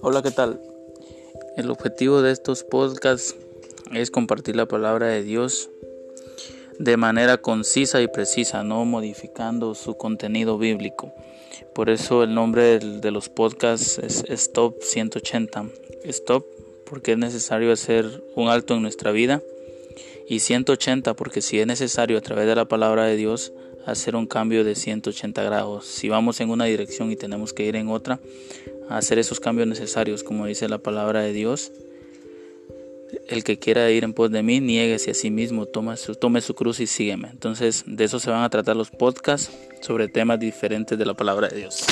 Hola, ¿qué tal? El objetivo de estos podcasts es compartir la palabra de Dios de manera concisa y precisa, no modificando su contenido bíblico. Por eso el nombre de los podcasts es Stop 180. Stop porque es necesario hacer un alto en nuestra vida y 180 porque si es necesario a través de la palabra de Dios hacer un cambio de 180 grados. Si vamos en una dirección y tenemos que ir en otra, hacer esos cambios necesarios, como dice la palabra de Dios. El que quiera ir en pos de mí, nieguese a sí mismo, tome su, tome su cruz y sígueme. Entonces, de eso se van a tratar los podcasts sobre temas diferentes de la palabra de Dios.